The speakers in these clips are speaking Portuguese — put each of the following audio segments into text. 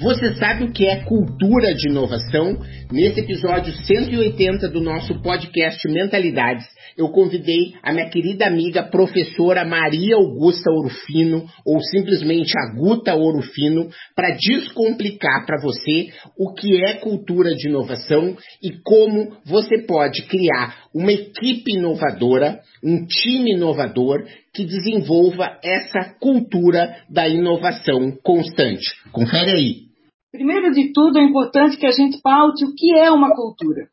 Você sabe o que é cultura de inovação? Nesse episódio 180 do nosso podcast Mentalidades, eu convidei a minha querida amiga professora Maria Augusta Orufino, ou simplesmente a Guta Orufino, para descomplicar para você o que é cultura de inovação e como você pode criar uma equipe inovadora, um time inovador que desenvolva essa cultura da inovação constante. Confere aí. Primeiro de tudo, é importante que a gente paute o que é uma cultura.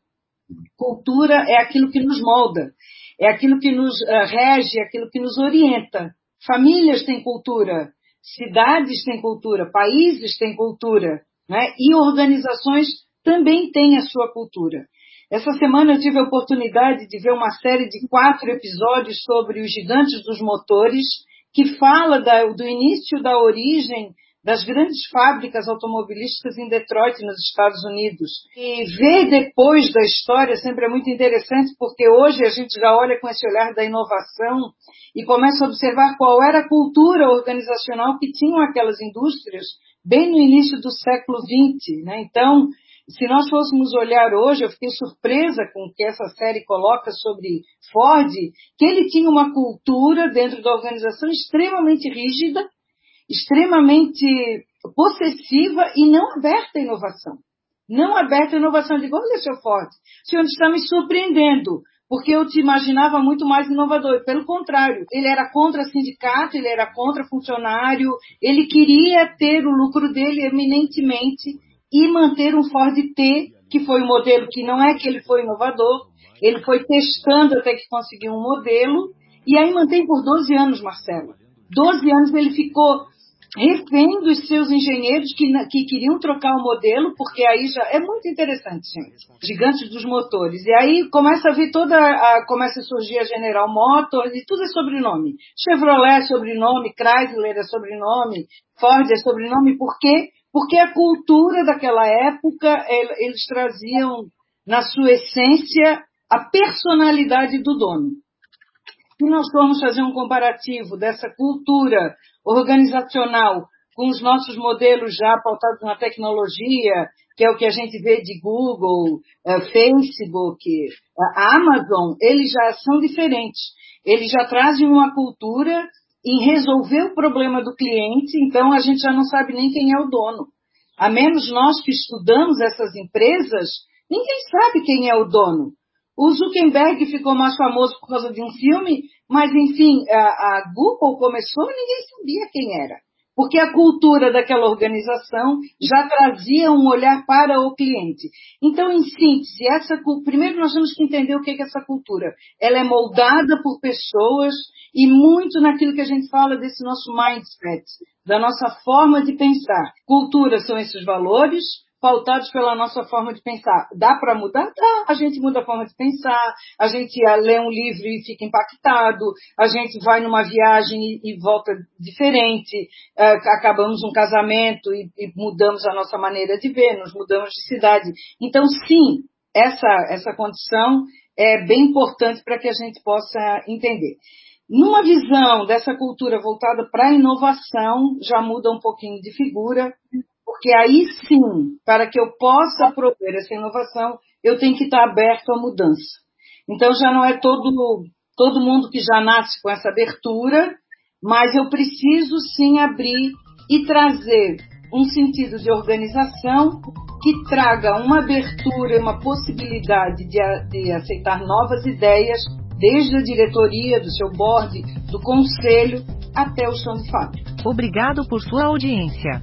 Cultura é aquilo que nos molda, é aquilo que nos uh, rege, é aquilo que nos orienta. Famílias têm cultura, cidades têm cultura, países têm cultura, né? e organizações também têm a sua cultura. Essa semana eu tive a oportunidade de ver uma série de quatro episódios sobre os gigantes dos motores, que fala da, do início da origem das grandes fábricas automobilísticas em Detroit, nos Estados Unidos. E ver depois da história sempre é muito interessante, porque hoje a gente já olha com esse olhar da inovação e começa a observar qual era a cultura organizacional que tinham aquelas indústrias bem no início do século XX. Né? Então, se nós fôssemos olhar hoje, eu fiquei surpresa com o que essa série coloca sobre Ford, que ele tinha uma cultura dentro da organização extremamente rígida, extremamente possessiva e não aberta à inovação. Não aberta à inovação. Eu digo, olha, seu Ford, o senhor está me surpreendendo, porque eu te imaginava muito mais inovador. Pelo contrário, ele era contra sindicato, ele era contra funcionário, ele queria ter o lucro dele eminentemente e manter um Ford T, que foi um modelo que não é que ele foi inovador, ele foi testando até que conseguiu um modelo, e aí mantém por 12 anos, Marcelo. 12 anos ele ficou refém dos seus engenheiros que, que queriam trocar o modelo, porque aí já é muito interessante, gente. Gigantes dos motores. E aí começa a vir toda a, começa a surgir a General Motors e tudo é sobrenome. Chevrolet é sobrenome, Chrysler é sobrenome, Ford é sobrenome, por quê? Porque a cultura daquela época, eles traziam na sua essência a personalidade do dono. Se nós formos fazer um comparativo dessa cultura organizacional com os nossos modelos já pautados na tecnologia, que é o que a gente vê de Google, uh, Facebook, uh, Amazon, eles já são diferentes. Eles já trazem uma cultura em resolver o problema do cliente, então a gente já não sabe nem quem é o dono. A menos nós que estudamos essas empresas, ninguém sabe quem é o dono. O Zuckerberg ficou mais famoso por causa de um filme, mas enfim, a, a Google começou e ninguém sabia quem era. Porque a cultura daquela organização já trazia um olhar para o cliente. Então, em síntese, essa, primeiro nós temos que entender o que é essa cultura. Ela é moldada por pessoas e muito naquilo que a gente fala desse nosso mindset, da nossa forma de pensar. Cultura são esses valores, pautados pela nossa forma de pensar. Dá para mudar? Dá. A gente muda a forma de pensar, a gente lê um livro e fica impactado, a gente vai numa viagem e, volta diferente, uh, acabamos um casamento e, e, mudamos a nossa maneira de ver, nos mudamos de cidade. Então, sim, essa, essa condição é bem importante para que a gente possa entender. Numa visão dessa cultura voltada para a inovação, já muda um pouquinho de figura, porque aí sim, para que eu possa prover essa inovação, eu tenho que estar aberto à mudança. Então já não é todo, todo mundo que já nasce com essa abertura, mas eu preciso sim abrir e trazer um sentido de organização que traga uma abertura e uma possibilidade de, de aceitar novas ideias, desde a diretoria, do seu board, do conselho, até o chão de fábrica. Obrigado por sua audiência.